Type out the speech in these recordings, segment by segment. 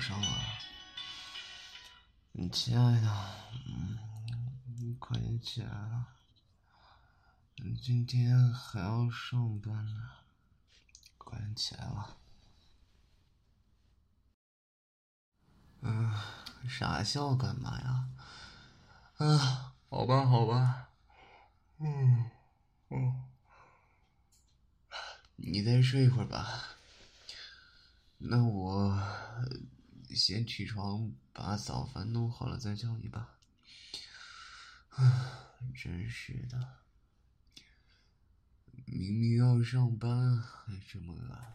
上了，亲爱的，嗯，你快点起来了，你今天还要上班呢，快点起来了。嗯，傻笑干嘛呀？啊，好吧，好吧，嗯，嗯，你再睡一会儿吧。那我先起床，把早饭弄好了再叫你吧。真是的，明明要上班，还这么懒。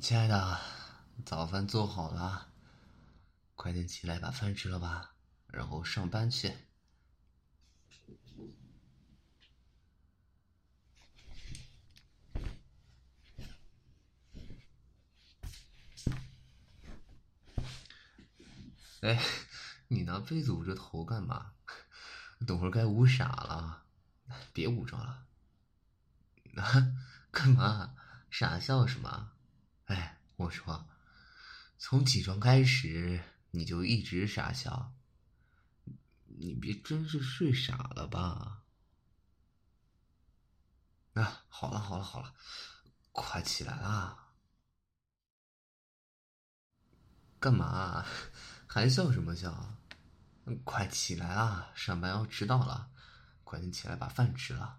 亲爱的，早饭做好了，快点起来把饭吃了吧，然后上班去。哎，你拿被子捂着头干嘛？等会儿该捂傻了，别捂着了。啊，干嘛？傻笑什么？哎，我说，从起床开始你就一直傻笑，你别真是睡傻了吧？啊，好了好了好了，快起来啦！干嘛？还笑什么笑？快起来啊！上班要迟到了，快点起来把饭吃了。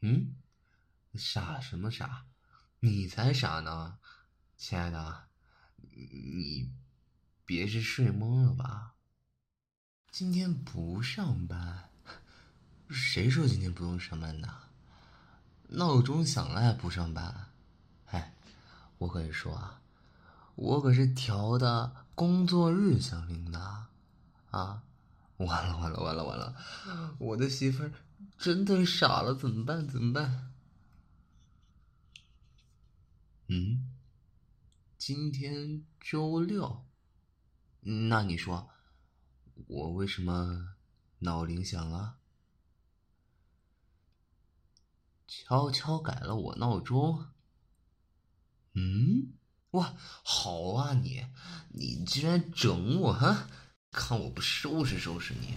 嗯？傻什么傻？你才傻呢！亲爱的，你别是睡懵了吧？今天不上班？谁说今天不用上班的？闹钟响了还不上班？哎，我跟你说啊。我可是调的工作日响铃的，啊！完了完了完了完了！我的媳妇儿真的傻了，怎么办？怎么办？嗯，今天周六，那你说我为什么闹铃响了？悄悄改了我闹钟。嗯。哇，好啊你，你居然整我哈！看我不收拾收拾你！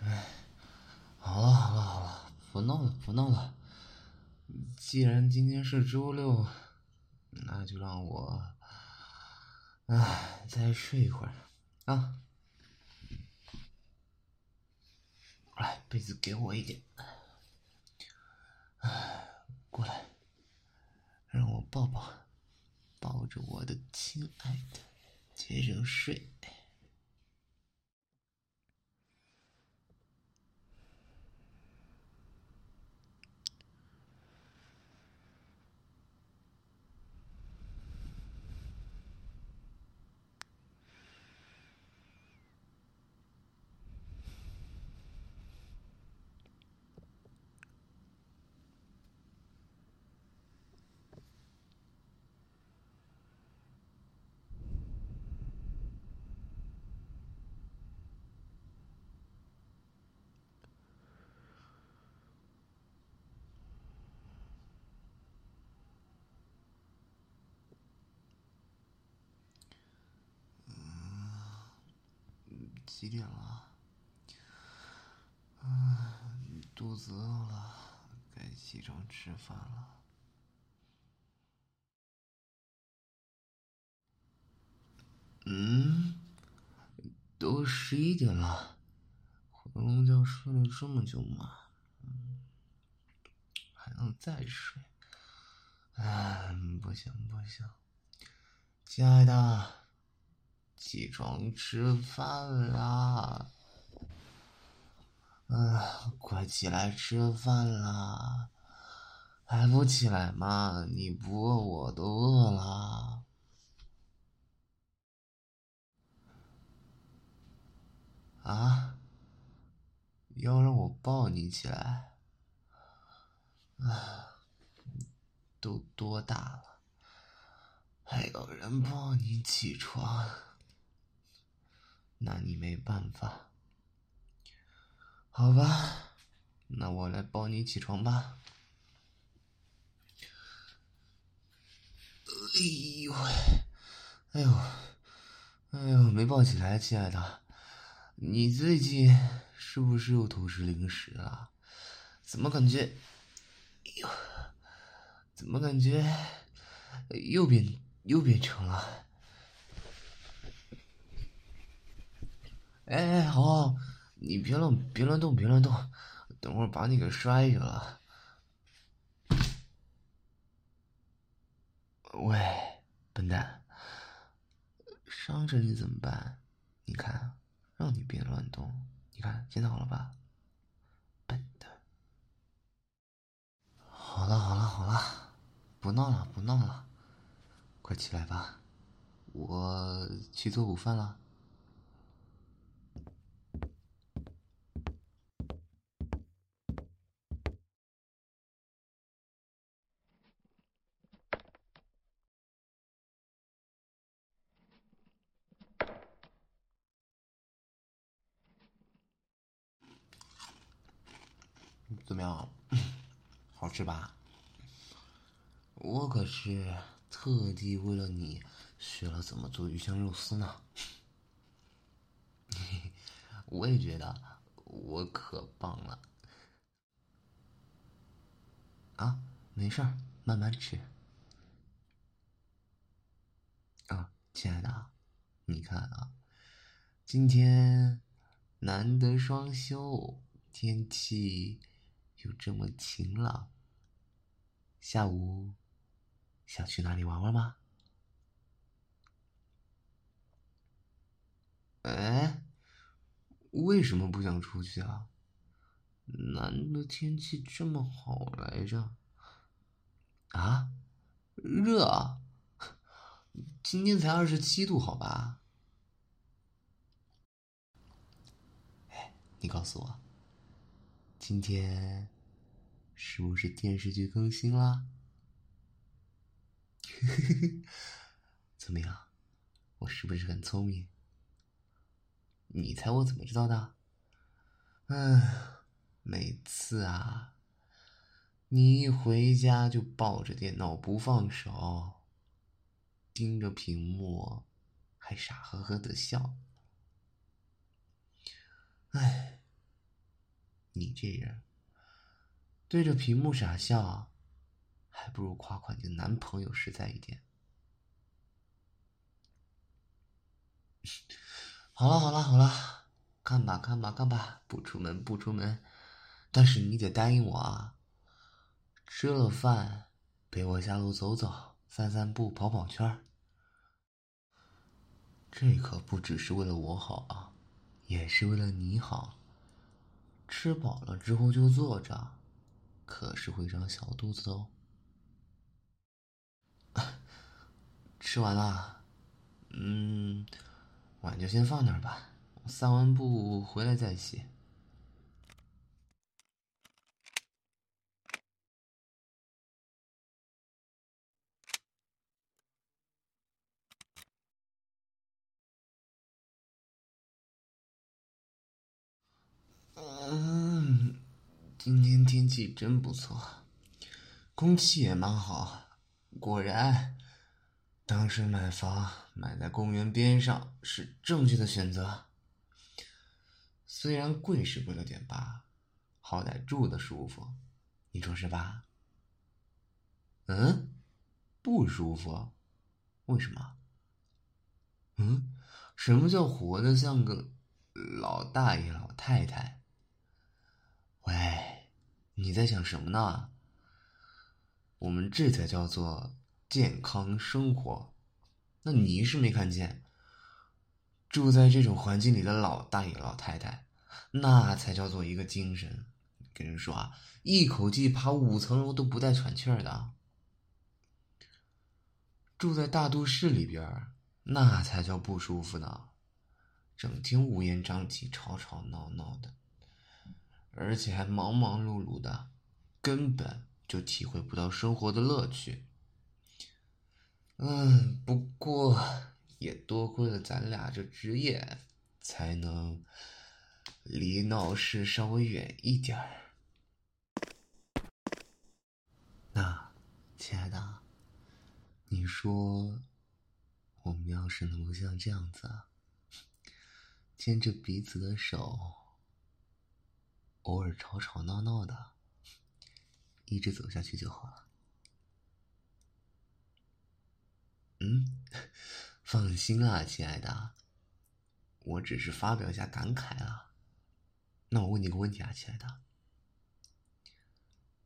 哎，好了好了好了，不闹了不闹了。既然今天是周六，那就让我，哎，再睡一会儿啊。来，被子给我一点。过来，让我抱抱，抱着我的亲爱的，接着睡。几点了？嗯，肚子饿了，该起床吃饭了。嗯，都十一点了，回笼觉睡了这么久吗？还能再睡？哎，不行不行，亲爱的。起床吃饭啦！啊，快起来吃饭啦！还不起来吗？你不饿我都饿了。啊？要让我抱你起来？啊，都多大了，还有人抱你起床？拿你没办法。好吧，那我来抱你起床吧。哎呦喂，哎呦，哎呦，没抱起来，亲爱的，你最近是不是又偷吃零食了？怎么感觉？哎呦，怎么感觉又变又变成了？哎哎，好，好，你别乱别乱动，别乱动，等会儿把你给摔下了。喂，笨蛋，伤着你怎么办？你看，让你别乱动，你看现在好了吧？笨蛋。好了好了好了，不闹了不闹了，快起来吧，我去做午饭了。怎么样？好吃吧？我可是特地为了你学了怎么做鱼香肉丝呢。我也觉得我可棒了。啊，没事儿，慢慢吃。啊，亲爱的，你看啊，今天难得双休，天气。就这么晴朗。下午想去哪里玩玩吗？哎，为什么不想出去啊？难得天气这么好来着。啊，热！今天才二十七度，好吧？哎，你告诉我，今天。是不是电视剧更新啦？怎么样，我是不是很聪明？你猜我怎么知道的？嗯，每次啊，你一回家就抱着电脑不放手，盯着屏幕，还傻呵呵的笑。哎，你这人。对着屏幕傻笑，还不如夸夸你的男朋友实在一点。好了好了好了，看吧看吧看吧，不出门不出门，但是你得答应我啊！吃了饭，陪我下路走走，散散步，跑跑圈。这可不只是为了我好啊，也是为了你好。吃饱了之后就坐着。可是会长小肚子哦。吃完了，嗯，碗就先放那儿吧。散完步回来再洗。嗯。今天天气真不错，空气也蛮好。果然，当时买房买在公园边上是正确的选择。虽然贵是贵了点吧，好歹住的舒服，你说是吧？嗯，不舒服？为什么？嗯，什么叫活的像个老大爷老太太？喂。你在想什么呢？我们这才叫做健康生活。那你是没看见，住在这种环境里的老大爷老太太，那才叫做一个精神。跟人说啊，一口气爬五层楼都不带喘气儿的。住在大都市里边儿那才叫不舒服呢，整天乌烟瘴气、吵吵闹闹的。而且还忙忙碌碌的，根本就体会不到生活的乐趣。嗯，不过也多亏了咱俩这职业，才能离闹市稍微远一点儿。那，亲爱的，你说，我们要是能够像这样子，牵着彼此的手，偶尔吵吵闹闹的，一直走下去就好了。嗯，放心啦，亲爱的，我只是发表一下感慨啊。那我问你个问题啊，亲爱的，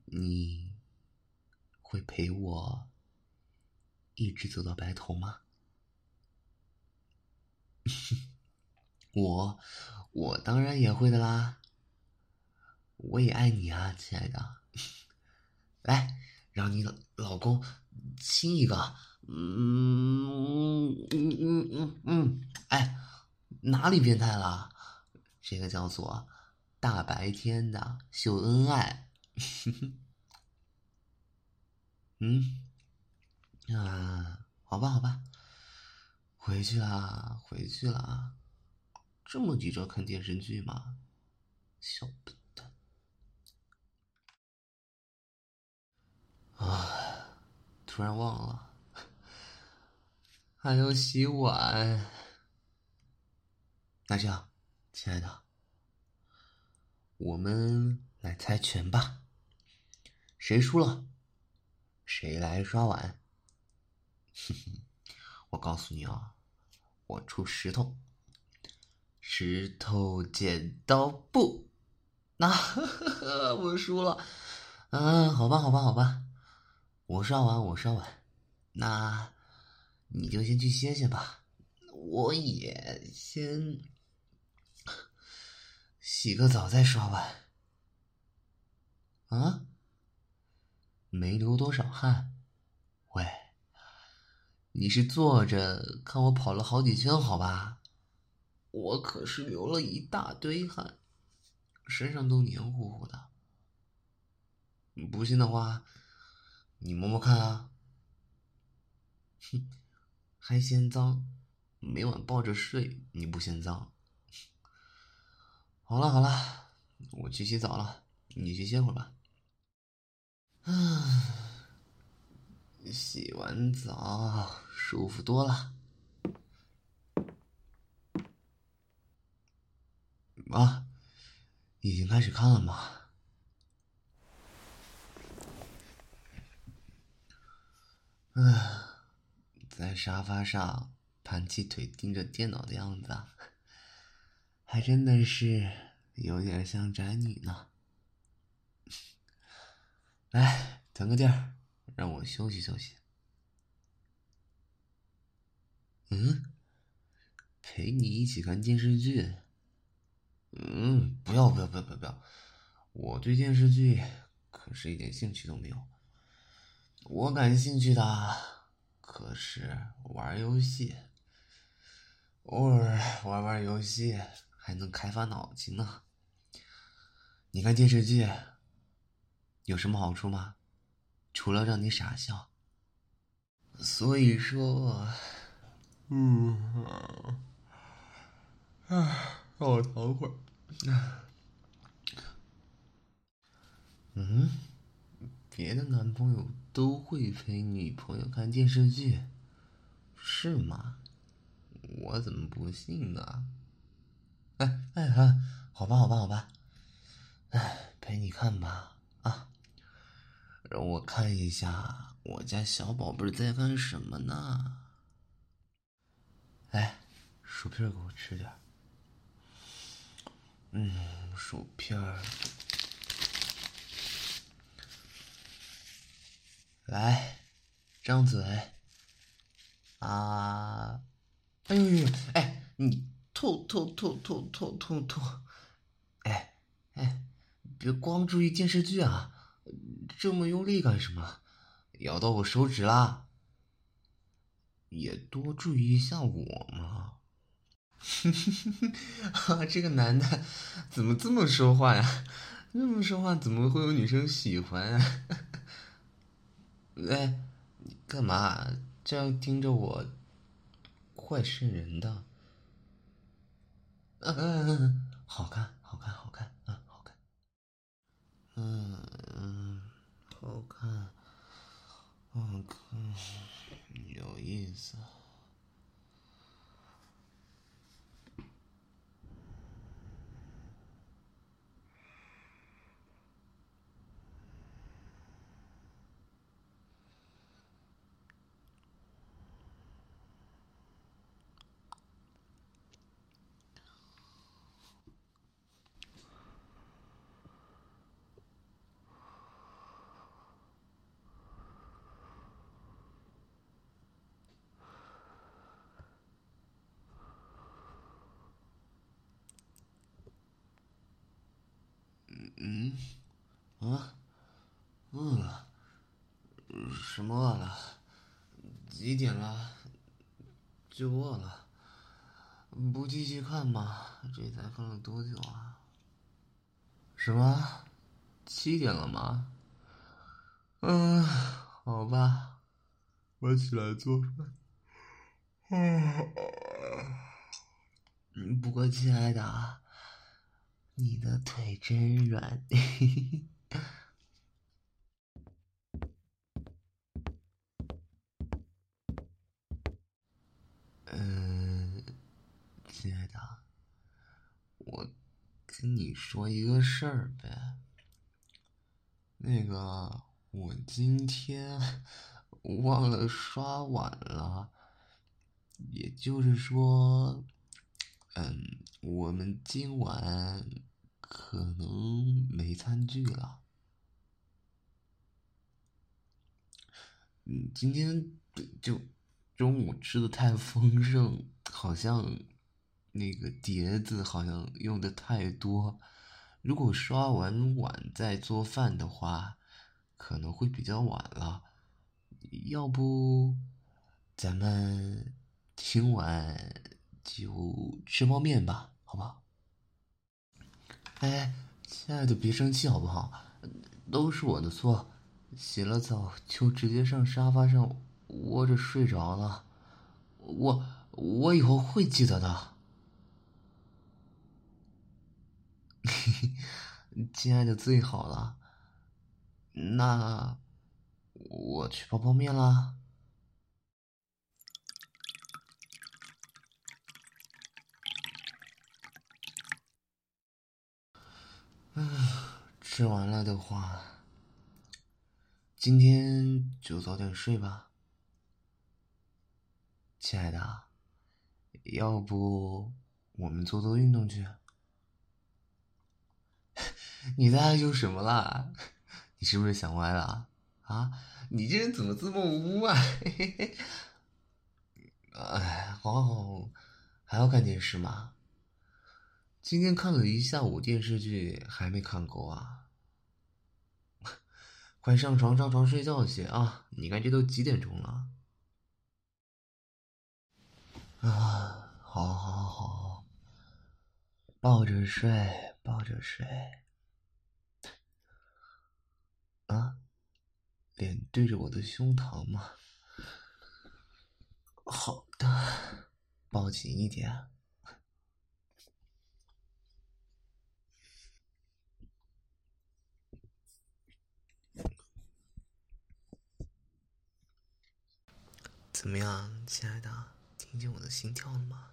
你？会陪我一直走到白头吗？我我当然也会的啦，我也爱你啊，亲爱的。来，让你老公亲一个。嗯嗯嗯嗯嗯，哎，哪里变态了？这个叫做大白天的秀恩爱。嗯，啊，好吧，好吧，回去啦，回去啦，这么急着看电视剧吗？小笨啊，突然忘了，还要洗碗。那这样，亲爱的，我们来猜拳吧，谁输了？谁来刷碗？哼哼，我告诉你啊，我出石头，石头剪刀布，那 我输了。嗯，好吧，好吧，好吧，我刷碗，我刷碗，那你就先去歇歇吧，我也先洗个澡再刷碗。啊？没流多少汗，喂，你是坐着看我跑了好几圈好吧？我可是流了一大堆汗，身上都黏糊糊的。不信的话，你摸摸看啊。哼，还嫌脏？每晚抱着睡，你不嫌脏？好了好了，我去洗澡了，你去歇会儿吧。啊，洗完澡舒服多了。啊，已经开始看了吗？啊，在沙发上盘起腿盯着电脑的样子，还真的是有点像宅女呢。来，腾个地儿，让我休息休息。嗯，陪你一起看电视剧。嗯，不要不要不要不要不要，我对电视剧可是一点兴趣都没有。我感兴趣的可是玩游戏，偶尔玩玩游戏还能开发脑筋呢。你看电视剧。有什么好处吗？除了让你傻笑。所以说，嗯，啊，让我躺会儿。嗯，别的男朋友都会陪女朋友看电视剧，是吗？我怎么不信呢？哎哎哎，好吧好吧好吧，哎，陪你看吧啊。让我看一下我家小宝贝在干什么呢？来，薯片给我吃点。嗯，薯片来，张嘴。啊！哎呦呦！哎，你吐吐吐吐吐吐吐！哎哎，别光注意电视剧啊！这么用力干什么？咬到我手指啦！也多注意一下我嘛！啊，这个男的怎么这么说话呀？这么说话怎么会有女生喜欢啊？哎，你干嘛这样盯着我？怪渗人的。嗯，好看，好看，好看，嗯，好看，嗯嗯，好看，好看，有意思。嗯，啊，饿了？什么饿了？几点了？就饿了？不继续看吗？这才看了多久啊？什么？七点了吗？嗯，好吧，我起来做饭。嗯，不过亲爱的。你的腿真软，嗯，亲爱的，我跟你说一个事儿呗。那个，我今天 忘了刷碗了，也就是说，嗯，我们今晚。可能没餐具了。嗯，今天就中午吃的太丰盛，好像那个碟子好像用的太多。如果刷完碗再做饭的话，可能会比较晚了。要不咱们今晚就吃泡面吧，好不好？哎，亲爱的，别生气好不好？都是我的错，洗了澡就直接上沙发上窝着睡着了。我我以后会记得的。亲爱的，最好了。那我去泡泡面啦。嗯，吃完了的话，今天就早点睡吧，亲爱的。要不我们做做运动去？你在害羞什么啦？你是不是想歪了啊？你这人怎么这么污啊？哎，好好好，还要看电视吗？今天看了一下午电视剧，还没看够啊！快上床上床睡觉去啊！你看这都几点钟了？啊，好，好，好，抱着睡，抱着睡。啊，脸对着我的胸膛吗？好的，抱紧一点。怎么样，亲爱的？听见我的心跳了吗？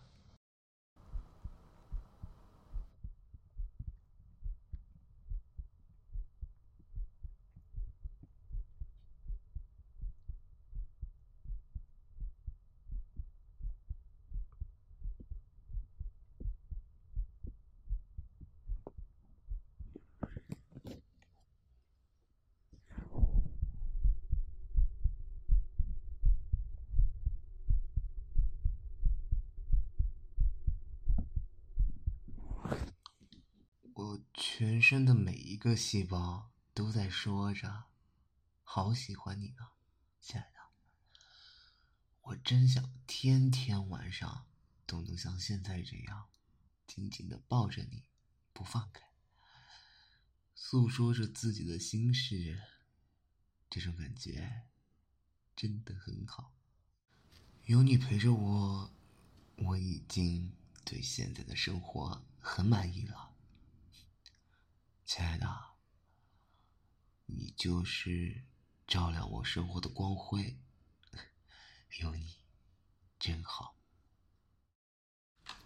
全身的每一个细胞都在说着：“好喜欢你呢，亲爱的。”我真想天天晚上都能像现在这样，紧紧的抱着你，不放开，诉说着自己的心事。这种感觉真的很好。有你陪着我，我已经对现在的生活很满意了，亲爱的，你就是照亮我生活的光辉，有你真好。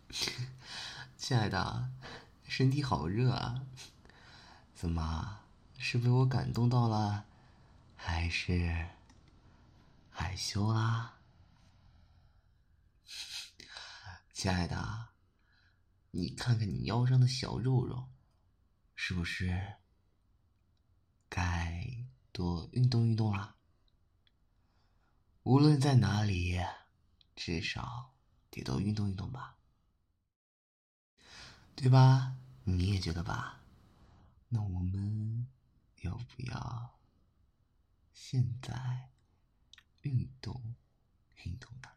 亲爱的，身体好热啊，怎么是被我感动到了，还是害羞啦？亲爱的，你看看你腰上的小肉肉，是不是该多运动运动啦？无论在哪里，至少得多运动运动吧，对吧？你也觉得吧？那我们要不要现在运动运动呢？